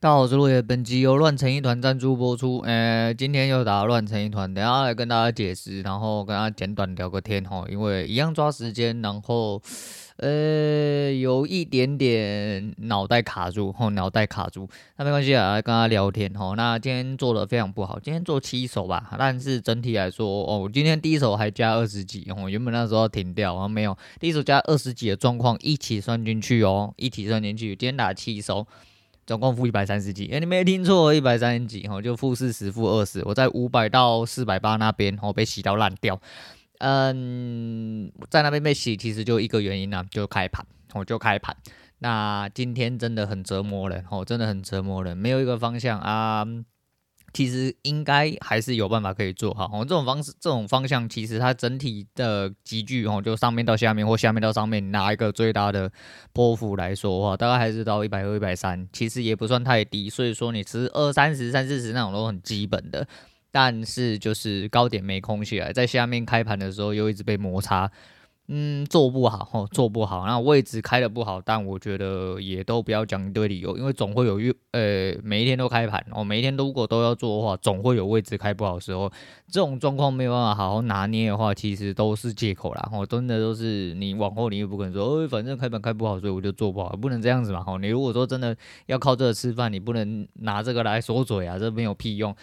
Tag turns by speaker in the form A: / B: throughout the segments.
A: 大家好，我是落叶。本集由乱成一团赞助播出。呃，今天又打乱成一团，等下来跟大家解释，然后跟大家简短聊个天哈。因为一样抓时间，然后呃有一点点脑袋卡住，吼，脑袋卡住，那没关系啊，来跟大家聊天哈。那今天做的非常不好，今天做七手吧，但是整体来说，哦，今天第一手还加二十几，哦，原本那时候要停掉，然后没有，第一手加二十几的状况一起算进去哦，一起算进去。今天打七手。总共负一百三十几，哎，你没听错，一百三十几，吼，就负四十、负二十。我在五百到四百八那边，我，被洗到烂掉。嗯，在那边被洗，其实就一个原因呢、就开盘，我就开盘。那今天真的很折磨人，哦，真的很折磨人，没有一个方向啊。其实应该还是有办法可以做好哦。这种方式，这种方向，其实它整体的级距哦，就上面到下面或下面到上面，拿一个最大的波幅来说的话，大概还是到一百二、一百三，其实也不算太低。所以说，你吃二三十、三四十那种都很基本的。但是就是高点没空起来，在下面开盘的时候又一直被摩擦。嗯，做不好哦，做不好，那位置开的不好，但我觉得也都不要讲一堆理由，因为总会有呃，每一天都开盘哦，每一天如果都要做的话，总会有位置开不好的时候，这种状况没有办法好好拿捏的话，其实都是借口啦，哦，真的都是你往后你也不可能说，哦，反正开盘开不好，所以我就做不好，不能这样子嘛，哦，你如果说真的要靠这个吃饭，你不能拿这个来说嘴啊，这没有屁用，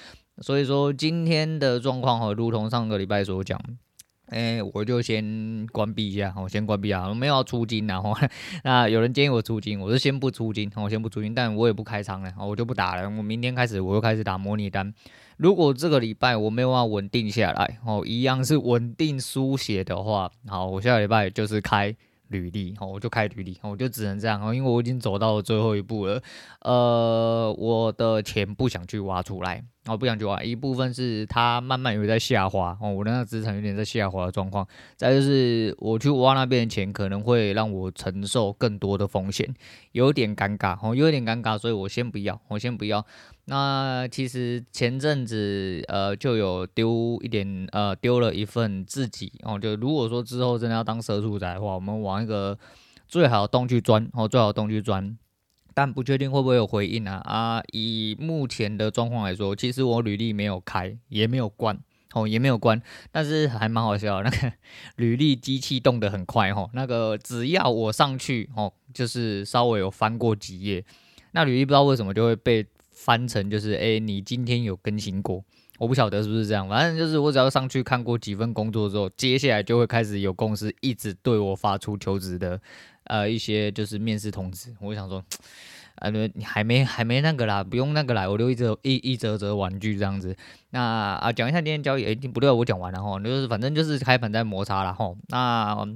A: 所以说今天的状况哈，如同上个礼拜所讲。哎、我就先关闭一下，我先关闭啊，我没有要出金然后那有人建议我出金，我是先不出金，我先不出金，但我也不开仓了，我就不打了。我明天开始我又开始打模拟单。如果这个礼拜我没有办法稳定下来，哦，一样是稳定书写的话，好，我下个礼拜就是开履历，我就开履历，我就只能这样，因为我已经走到了最后一步了。呃，我的钱不想去挖出来。哦，不想去挖，一部分是它慢慢有在下滑哦，我的那个资产有点在下滑的状况。再就是我去挖那边的钱，可能会让我承受更多的风险，有点尴尬哦，有点尴尬，所以我先不要，我先不要。那其实前阵子呃就有丢一点呃丢了一份自己哦，就如果说之后真的要当社畜仔的话，我们往一个最好的洞去钻哦，最好的洞去钻。但不确定会不会有回应啊啊！以目前的状况来说，其实我履历没有开，也没有关，哦，也没有关。但是还蛮好笑，那个 履历机器动得很快，哦，那个只要我上去，哦，就是稍微有翻过几页，那履历不知道为什么就会被翻成就是，哎，你今天有更新过？我不晓得是不是这样，反正就是我只要上去看过几份工作之后，接下来就会开始有公司一直对我发出求职的。呃，一些就是面试通知，我想说，呃，你还没还没那个啦，不用那个啦，我留一则一一折折玩具这样子。那啊，讲一下今天交易，哎，不对，我讲完了哈，就是反正就是开盘在摩擦了哈。那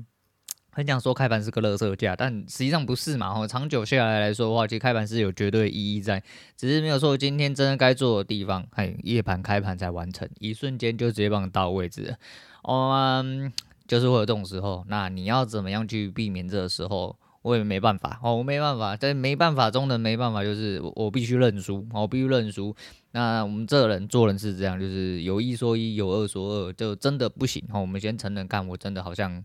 A: 很想说开盘是个垃圾价，但实际上不是嘛哈。长久下来来说的话，其实开盘是有绝对意义在，只是没有说今天真的该做的地方，嘿，夜盘开盘才完成，一瞬间就直接帮你到位置了，嗯。就是会有这种时候，那你要怎么样去避免这个时候？我也没办法哦，我没办法，在没办法中的没办法，就是我必须认输，我必须认输。那我们这人做人是这样，就是有一说一，有二说二，就真的不行哦。我们先承认，看我真的好像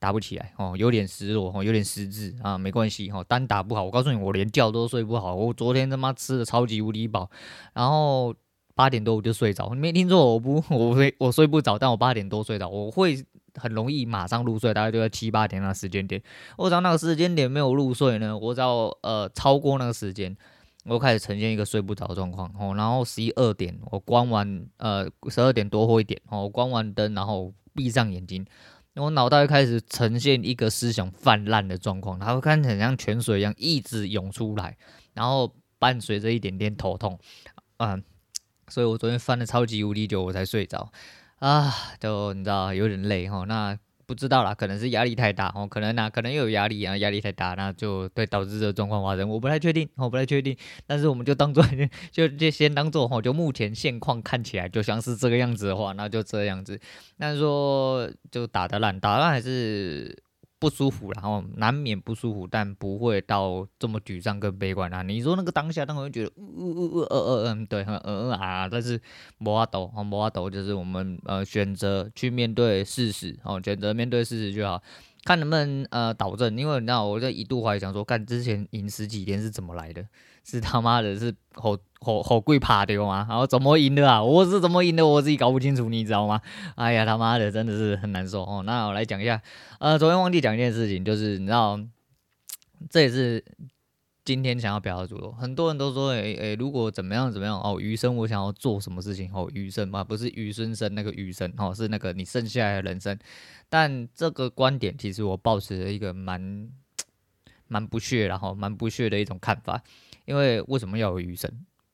A: 打不起来哦，有点失落哦，有点失智啊，没关系哈，单打不好。我告诉你，我连觉都睡不好，我昨天他妈吃的超级无敌饱，然后八点多我就睡着。你没听错，我不，我睡我睡不着，但我八点多睡着，我会。很容易马上入睡，大概就在七八点那个时间点。我只要那个时间点没有入睡呢，我只要呃超过那个时间，我开始呈现一个睡不着状况哦。然后十一二点我关完呃十二点多或一点哦，关完灯然后闭上眼睛，我脑袋开始呈现一个思想泛滥的状况，然后看起来像泉水一样一直涌出来，然后伴随着一点点头痛，嗯、所以我昨天翻了超级无敌久我才睡着。啊，就你知道有点累哈，那不知道啦，可能是压力太大哦，可能哪，可能又有压力啊，压力太大，那就对导致这状况发生，我不太确定，我不太确定，但是我们就当做 就就先当做哈，就目前现况看起来就像是这个样子的话，那就这样子，但是说就打得烂，打得烂还是。不舒服，然后难免不舒服，但不会到这么沮丧跟悲观啊。你说那个当下，当然会觉得，嗯嗯嗯嗯嗯嗯，对，嗯嗯啊，但是无法度，无法斗，就是我们呃选择去面对事实，哦，选择面对事实就好，看能不能呃导正。因为你知道，我在一度怀疑想说，看之前饮食几天是怎么来的？是他妈的是好好好贵怕的吗？然后怎么赢的啊？我是怎么赢的？我自己搞不清楚，你知道吗？哎呀，他妈的，真的是很难受哦。那我来讲一下，呃，昨天忘记讲一件事情，就是你知道，这也是今天想要表达的主题。很多人都说，诶、欸、诶、欸，如果怎么样怎么样哦，余生我想要做什么事情哦，余生嘛，不是余生生那个余生哦，是那个你剩下来的人生。但这个观点其实我抱持了一个蛮 蛮不屑，然后蛮不屑的一种看法。因为为什么要有余生？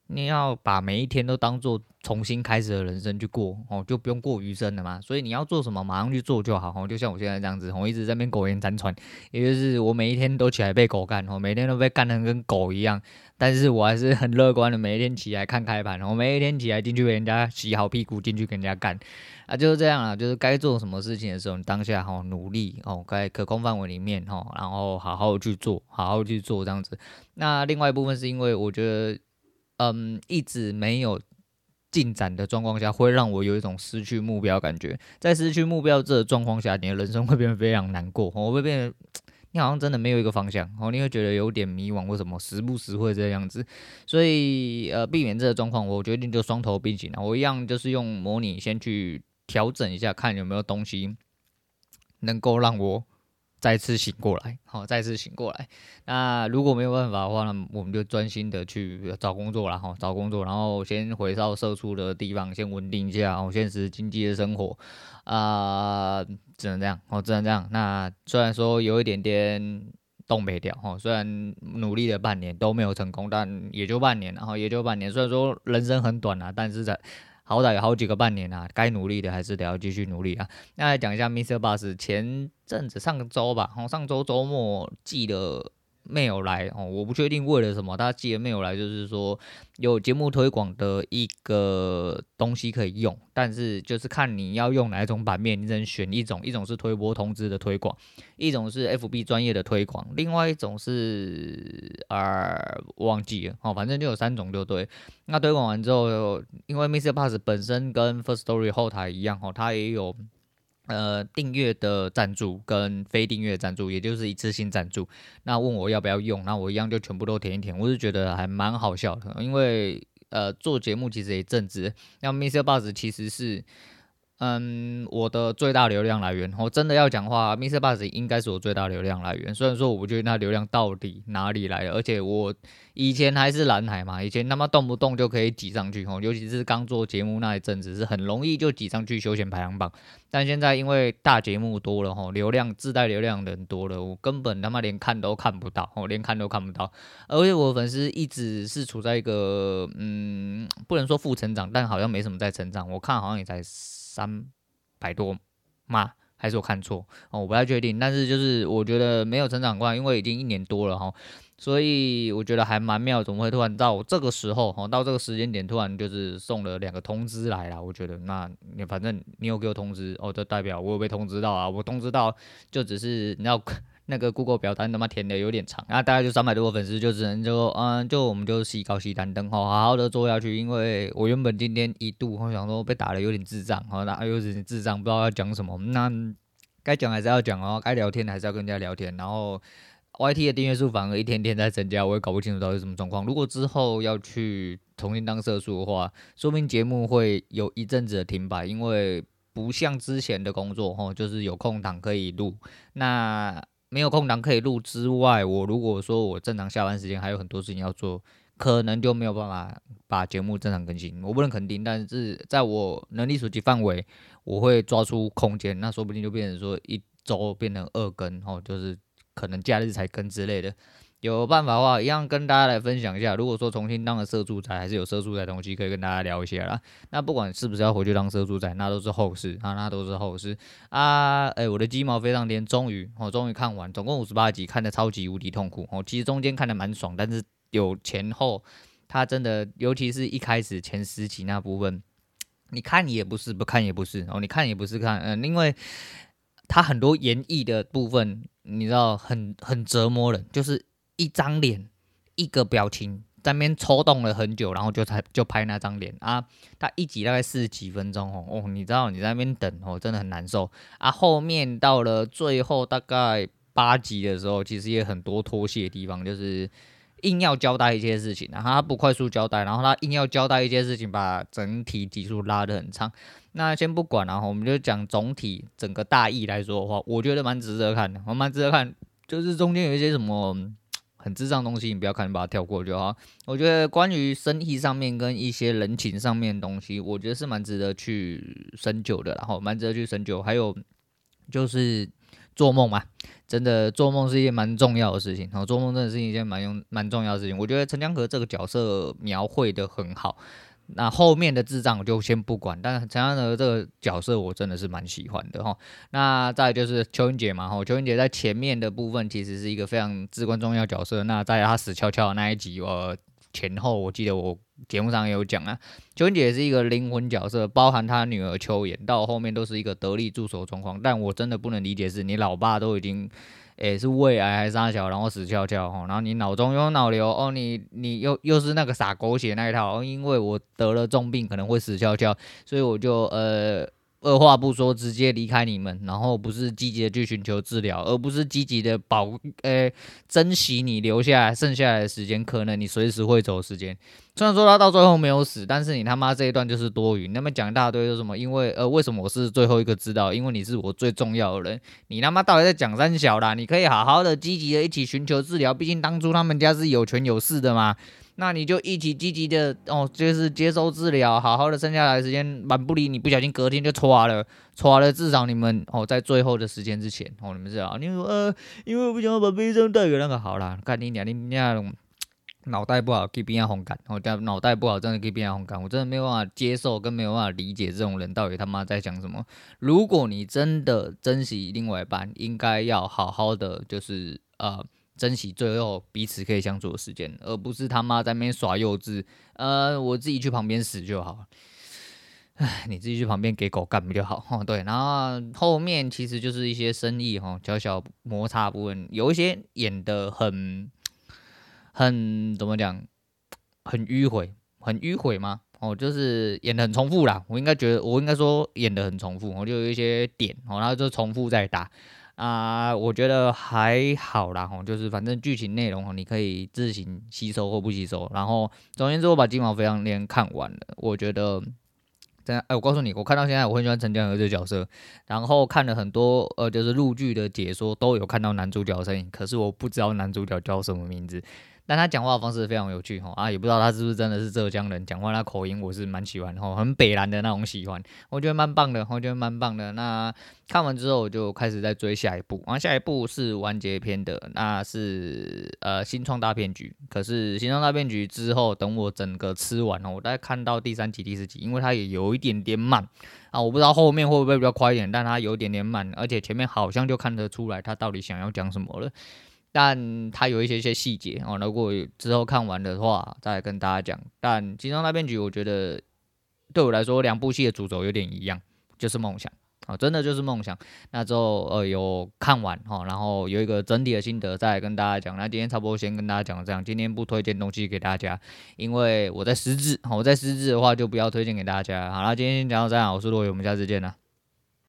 A: 你要把每一天都当做重新开始的人生去过哦，就不用过余生了嘛。所以你要做什么，马上去做就好哦。就像我现在这样子，我一直在那边苟延残喘，也就是我每一天都起来被狗干哦，每天都被干的跟狗一样。但是我还是很乐观的，每一天起来看开盘，我每一天起来进去给人家洗好屁股，进去跟人家干啊，就是这样啊。就是该做什么事情的时候，你当下哈努力哦，在可控范围里面哈，然后好好去做，好好去做这样子。那另外一部分是因为我觉得，嗯，一直没有进展的状况下，会让我有一种失去目标感觉。在失去目标这个状况下，你的人生会变得非常难过，我会变得你好像真的没有一个方向，哦，你会觉得有点迷惘，为什么时不时会这样子？所以，呃，避免这个状况，我决定就双头并行了。我一样就是用模拟先去调整一下，看有没有东西能够让我。再次醒过来，好，再次醒过来。那如果没有办法的话，那我们就专心的去找工作了，哈，找工作，然后先回到社畜的地方，先稳定一下，哦，现实经济的生活，啊、只能这样，哦，只能这样。那虽然说有一点点东北调，哈，虽然努力了半年都没有成功，但也就半年，然后也就半年。虽然说人生很短啊，但是在。好歹有好几个半年啊，该努力的还是得要继续努力啊。那来讲一下 Mr. Boss，前阵子上周吧，哦，上周周末记得。没有来哦，我不确定为了什么，他寄的没有来，就是说有节目推广的一个东西可以用，但是就是看你要用哪种版面，你只能选一种，一种是推播通知的推广，一种是 FB 专业的推广，另外一种是呃忘记了哦，反正就有三种就对。那推广完之后，因为 MixerBox 本身跟 First Story 后台一样哦，它也有。呃，订阅的赞助跟非订阅赞助，也就是一次性赞助。那问我要不要用，那我一样就全部都填一填。我是觉得还蛮好笑的，因为呃，做节目其实也正直。那 MixerBox 其实是。嗯，我的最大流量来源，我真的要讲话，MixerBox 应该是我最大流量来源。虽然说我不确定它流量到底哪里来的，而且我以前还是蓝海嘛，以前他妈动不动就可以挤上去吼，尤其是刚做节目那一阵子，是很容易就挤上去休闲排行榜。但现在因为大节目多了吼，流量自带流量的人多了，我根本他妈连看都看不到，我连看都看不到。而且我粉丝一直是处在一个嗯，不能说负成长，但好像没什么在成长。我看好像也才。三百多吗？还是我看错哦？我不太确定。但是就是我觉得没有成长过，因为已经一年多了哈，所以我觉得还蛮妙。怎么会突然到这个时候哈？到这个时间点突然就是送了两个通知来了？我觉得那你反正你有给我通知哦，这代表我有被通知到啊。我通知到就只是你要。那个 Google 表单他妈填的有点长，那大概就三百多个粉丝，就只能就嗯，就我们就洗高息单灯哈，好好的做下去。因为我原本今天一度我想说被打的有点智障，哈，打有点智障，不知道要讲什么。那该讲还是要讲哦，该聊天还是要跟人家聊天。然后 YT 的订阅数反而一天天在增加，我也搞不清楚到底什么状况。如果之后要去重新当社畜的话，说明节目会有一阵子的停摆，因为不像之前的工作哈，就是有空档可以录。那没有空档可以录之外，我如果说我正常下班时间还有很多事情要做，可能就没有办法把节目正常更新。我不能肯定，但是在我能力所及范围，我会抓出空间，那说不定就变成说一周变成二更，哦，就是可能假日才更之类的。有办法的话，一样跟大家来分享一下。如果说重新当了社畜仔，还是有社畜仔的东西可以跟大家聊一下啦。那不管是不是要回去当社畜仔，那都是后事啊，那都是后事啊。哎、我的鸡毛飞上天，终于我终于看完，总共五十八集，看得超级无敌痛苦。哦，其实中间看得蛮爽，但是有前后，它真的，尤其是一开始前十集那部分，你看也不是，不看也不是哦，你看也不是看，嗯，因为它很多演绎的部分，你知道，很很折磨人，就是。一张脸，一个表情，在那边抽动了很久，然后就才就拍那张脸啊。他一集大概四十几分钟哦哦，你知道你在那边等哦，真的很难受啊。后面到了最后大概八集的时候，其实也很多脱戏的地方，就是。硬要交代一些事情，然后他不快速交代，然后他硬要交代一些事情，把整体集数拉得很长。那先不管，然后我们就讲总体整个大意来说的话，我觉得蛮值得看的，我蛮值得看。就是中间有一些什么很智障东西，你不要看，你把它跳过就好。我觉得关于生意上面跟一些人情上面的东西，我觉得是蛮值得去深究的，然后蛮值得去深究。还有就是做梦嘛，真的做梦是一件蛮重要的事情，然后做梦真的是一件蛮用蛮重要的事情。我觉得陈江河这个角色描绘得很好。那后面的智障我就先不管，但是陈江河这个角色我真的是蛮喜欢的哈。那再就是邱英杰嘛哈，邱英杰在前面的部分其实是一个非常至关重要角色。那在他死翘翘的那一集，呃前后我记得我节目上有讲啊，邱英杰也是一个灵魂角色，包含他女儿邱妍到后面都是一个得力助手状况。但我真的不能理解是你老爸都已经。诶、是胃癌还是啥小，然后死翘翘吼，然后你脑中有脑瘤哦，你你又又是那个撒狗血那一套，因为我得了重病，可能会死翘翘，所以我就呃。二话不说，直接离开你们，然后不是积极的去寻求治疗，而不是积极的保，诶、珍惜你留下来剩下来的时间，可能你随时会走时间。虽然说他到最后没有死，但是你他妈这一段就是多余。那么讲一大堆说什么？因为呃，为什么我是最后一个知道？因为你是我最重要的人。你他妈到底在讲三小啦？你可以好好的积极的一起寻求治疗，毕竟当初他们家是有权有势的嘛。那你就一起积极的哦，就是接受治疗，好好的剩下来时间，蛮不离你不小心隔天就垮了，垮了，至少你们哦在最后的时间之前哦，你们知道，你说呃，因为我不想要把悲伤带给那个好啦，看你俩你俩脑袋不好，可以变样红感，我讲脑袋不好，真的可以变样红感，我真的没有办法接受跟没有办法理解这种人到底他妈在讲什么。如果你真的珍惜另外一半，应该要好好的就是呃。珍惜最后彼此可以相处的时间，而不是他妈在那边耍幼稚。呃，我自己去旁边死就好。唉，你自己去旁边给狗干不就好？哦，对。然后后面其实就是一些生意哈，小小摩擦部分，有一些演得很很怎么讲，很迂回，很迂回吗？哦，就是演得很重复啦。我应该觉得，我应该说演得很重复。我就有一些点，哦，然后就重复在打。啊、我觉得还好啦，吼，就是反正剧情内容你可以自行吸收或不吸收。然后，总而言之，我把《金毛飞上天》看完了，我觉得，真的，哎，我告诉你，我看到现在，我很喜欢陈江河这个角色。然后看了很多，呃，就是陆剧的解说，都有看到男主角的身影，可是我不知道男主角叫什么名字。但他讲话的方式非常有趣哈啊，也不知道他是不是真的是浙江人，讲话那口音我是蛮喜欢哈，很北蓝的那种喜欢，我觉得蛮棒的，我觉得蛮棒的。那看完之后我就开始在追下一部，然后下一部是完结篇的，那是呃新创大骗局。可是新创大骗局之后，等我整个吃完了，我大概看到第三集、第四集，因为它也有一点点慢啊，我不知道后面会不会比较快一点，但它有一点点慢，而且前面好像就看得出来他到底想要讲什么了。但它有一些些细节哦，如果之后看完的话，再跟大家讲。但《金钟大骗局》我觉得对我来说，两部戏的主轴有点一样，就是梦想啊，真的就是梦想。那之后呃有看完哈，然后有一个整体的心得，再来跟大家讲。那今天差不多先跟大家讲这样，今天不推荐东西给大家，因为我在失智，我在失智的话就不要推荐给大家。好啦，今天先讲到这样，我是洛伟，我们下次见了。